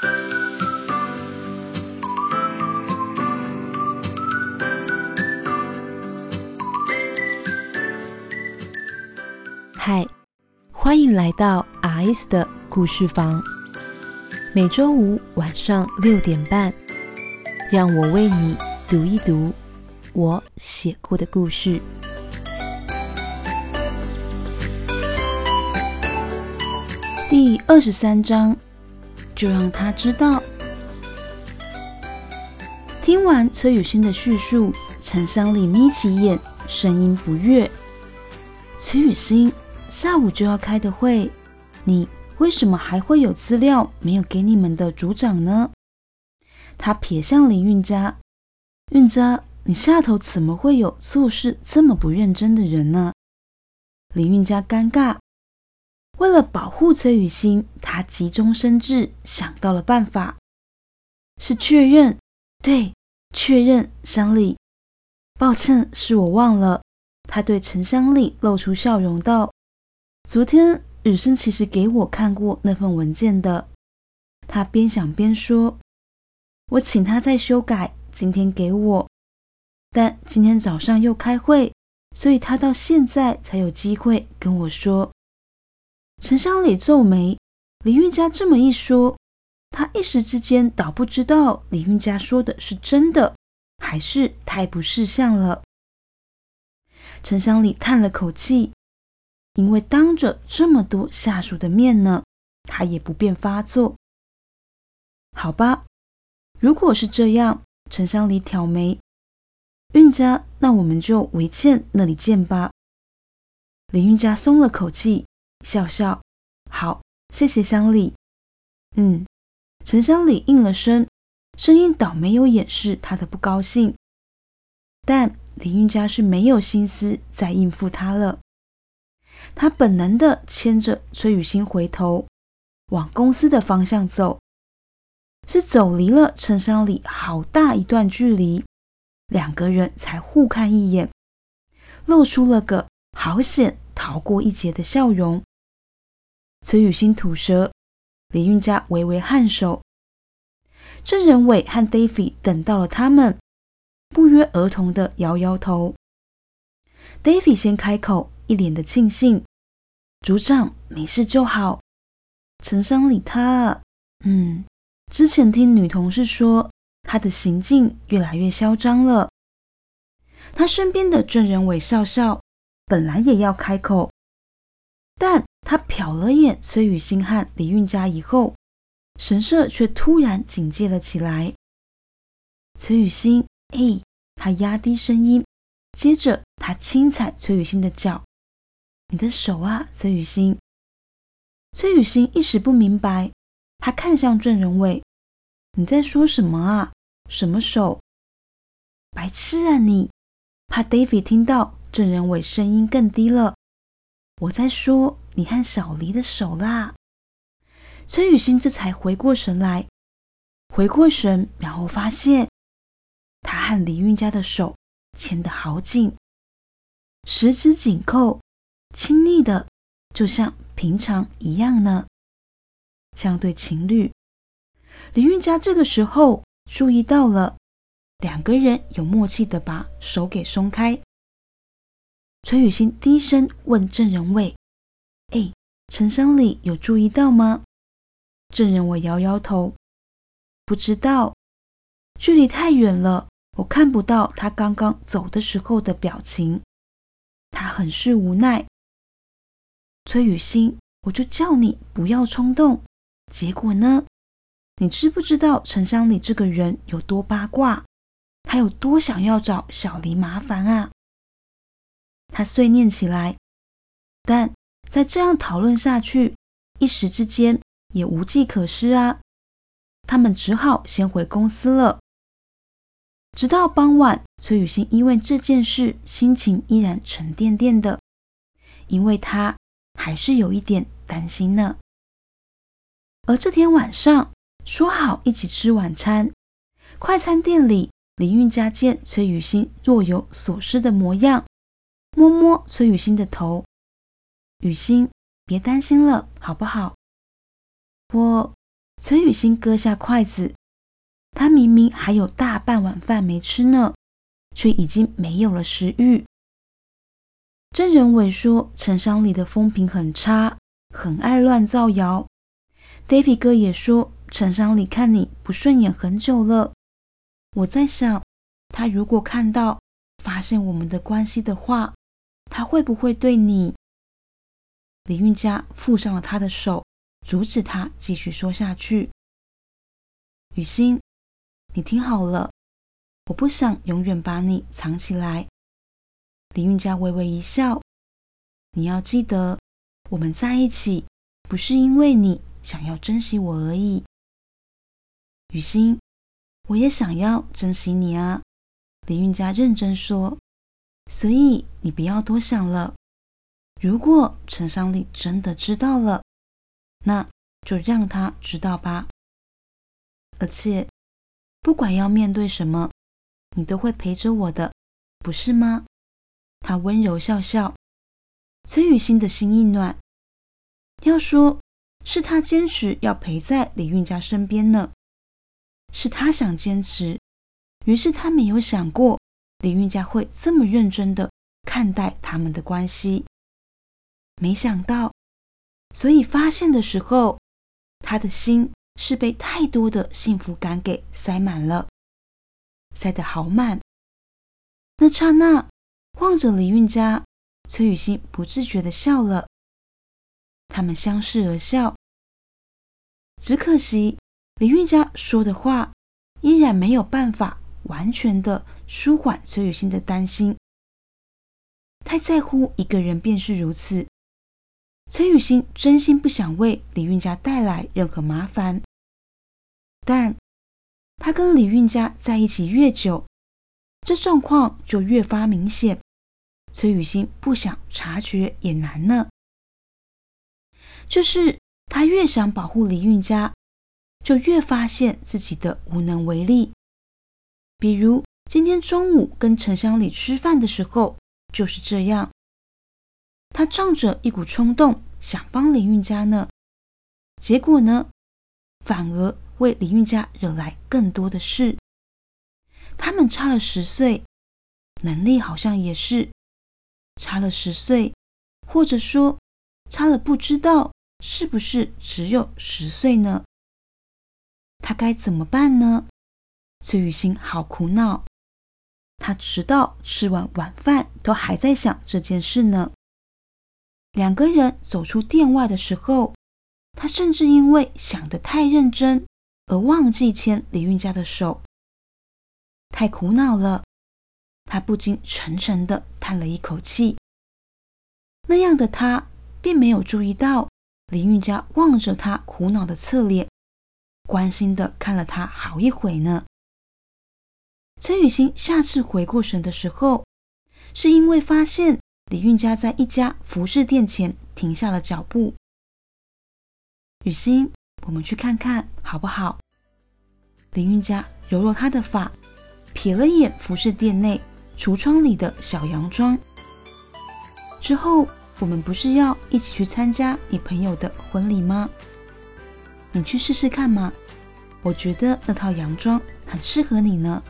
嗨，欢迎来到 RS 的故事房。每周五晚上六点半，让我为你读一读我写过的故事。第二十三章，就让他知道。听完崔雨欣的叙述，陈香里眯起眼，声音不悦：“崔雨欣。”下午就要开的会，你为什么还会有资料没有给你们的组长呢？他瞥向林韵家，韵家，你下头怎么会有做事这么不认真的人呢？林韵家尴尬，为了保护崔雨欣，他急中生智，想到了办法，是确认，对，确认，香丽，抱歉，是我忘了。他对陈香丽露出笑容道。昨天雨生其实给我看过那份文件的，他边想边说：“我请他再修改，今天给我。但今天早上又开会，所以他到现在才有机会跟我说。”陈香里皱眉，李运家这么一说，他一时之间倒不知道李运家说的是真的，还是太不识相了。陈香里叹了口气。因为当着这么多下属的面呢，他也不便发作。好吧，如果是这样，陈香里挑眉，运家，那我们就维倩那里见吧。林运家松了口气，笑笑，好，谢谢乡里。嗯，陈香里应了声，声音倒没有掩饰他的不高兴，但林运家是没有心思再应付他了。他本能的牵着崔雨欣回头，往公司的方向走，是走离了陈香里好大一段距离，两个人才互看一眼，露出了个好险逃过一劫的笑容。崔雨欣吐舌，李运家微微颔首。郑仁伟和 Davy 等到了他们，不约而同的摇摇头。Davy 先开口。一脸的庆幸，组长没事就好。陈商理他，嗯，之前听女同事说，他的行径越来越嚣张了。他身边的郑仁伟笑笑，本来也要开口，但他瞟了眼崔雨欣和李运佳以后，神色却突然警戒了起来。崔雨欣，哎，他压低声音，接着他轻踩崔雨欣的脚。你的手啊，崔雨欣。崔雨欣一时不明白，他看向郑仁伟：“你在说什么啊？什么手？白痴啊你！”怕 David 听到，郑仁伟声音更低了：“我在说你和小黎的手啦。”崔雨欣这才回过神来，回过神，然后发现他和李运家的手牵得好紧，十指紧扣。亲昵的，就像平常一样呢，像对情侣。李运家这个时候注意到了，两个人有默契的把手给松开。崔雨欣低声问郑仁伟：“哎，陈商礼有注意到吗？”郑仁伟摇摇头：“不知道，距离太远了，我看不到他刚刚走的时候的表情。他很是无奈。”崔雨欣，我就叫你不要冲动。结果呢？你知不知道陈香里这个人有多八卦？他有多想要找小黎麻烦啊？他碎念起来。但再这样讨论下去，一时之间也无计可施啊。他们只好先回公司了。直到傍晚，崔雨欣因为这件事心情依然沉甸甸的，因为他。还是有一点担心呢。而这天晚上说好一起吃晚餐，快餐店里，林运家见崔雨欣若有所思的模样，摸摸崔雨欣的头：“雨欣，别担心了，好不好？”我崔雨欣割下筷子，她明明还有大半碗饭没吃呢，却已经没有了食欲。郑仁伟说：“陈商礼的风评很差，很爱乱造谣。” David 哥也说：“陈商礼看你不顺眼很久了。”我在想，他如果看到、发现我们的关系的话，他会不会对你？李运佳附上了他的手。阻止他继续说下去。雨欣，你听好了，我不想永远把你藏起来。李运佳微微一笑，你要记得，我们在一起不是因为你想要珍惜我而已。雨欣，我也想要珍惜你啊。李运佳认真说，所以你不要多想了。如果陈商礼真的知道了，那就让他知道吧。而且，不管要面对什么，你都会陪着我的，不是吗？他温柔笑笑。崔雨欣的心一暖。要说是他坚持要陪在李运家身边呢，是他想坚持，于是他没有想过李运佳会这么认真的看待他们的关系。没想到。所以发现的时候，他的心是被太多的幸福感给塞满了，塞得好满。那刹那，望着李运佳，崔雨欣不自觉的笑了。他们相视而笑。只可惜，李运佳说的话依然没有办法完全的舒缓崔雨欣的担心。太在乎一个人，便是如此。崔雨欣真心不想为李运家带来任何麻烦，但他跟李运家在一起越久，这状况就越发明显。崔雨欣不想察觉也难呢。就是他越想保护李运家，就越发现自己的无能为力。比如今天中午跟陈香礼吃饭的时候，就是这样。他仗着一股冲动想帮林运家呢，结果呢，反而为林运家惹来更多的事。他们差了十岁，能力好像也是差了十岁，或者说差了不知道是不是只有十岁呢？他该怎么办呢？崔雨欣好苦恼，他直到吃完晚饭都还在想这件事呢。两个人走出店外的时候，他甚至因为想得太认真而忘记牵李运家的手，太苦恼了。他不禁沉沉的叹了一口气。那样的他并没有注意到李运家望着他苦恼的侧脸，关心的看了他好一会呢。崔雨欣下次回过神的时候，是因为发现。李运家在一家服饰店前停下了脚步。雨欣，我们去看看好不好？李运家揉揉她的发，瞥了眼服饰店内橱窗里的小洋装。之后，我们不是要一起去参加你朋友的婚礼吗？你去试试看嘛，我觉得那套洋装很适合你呢。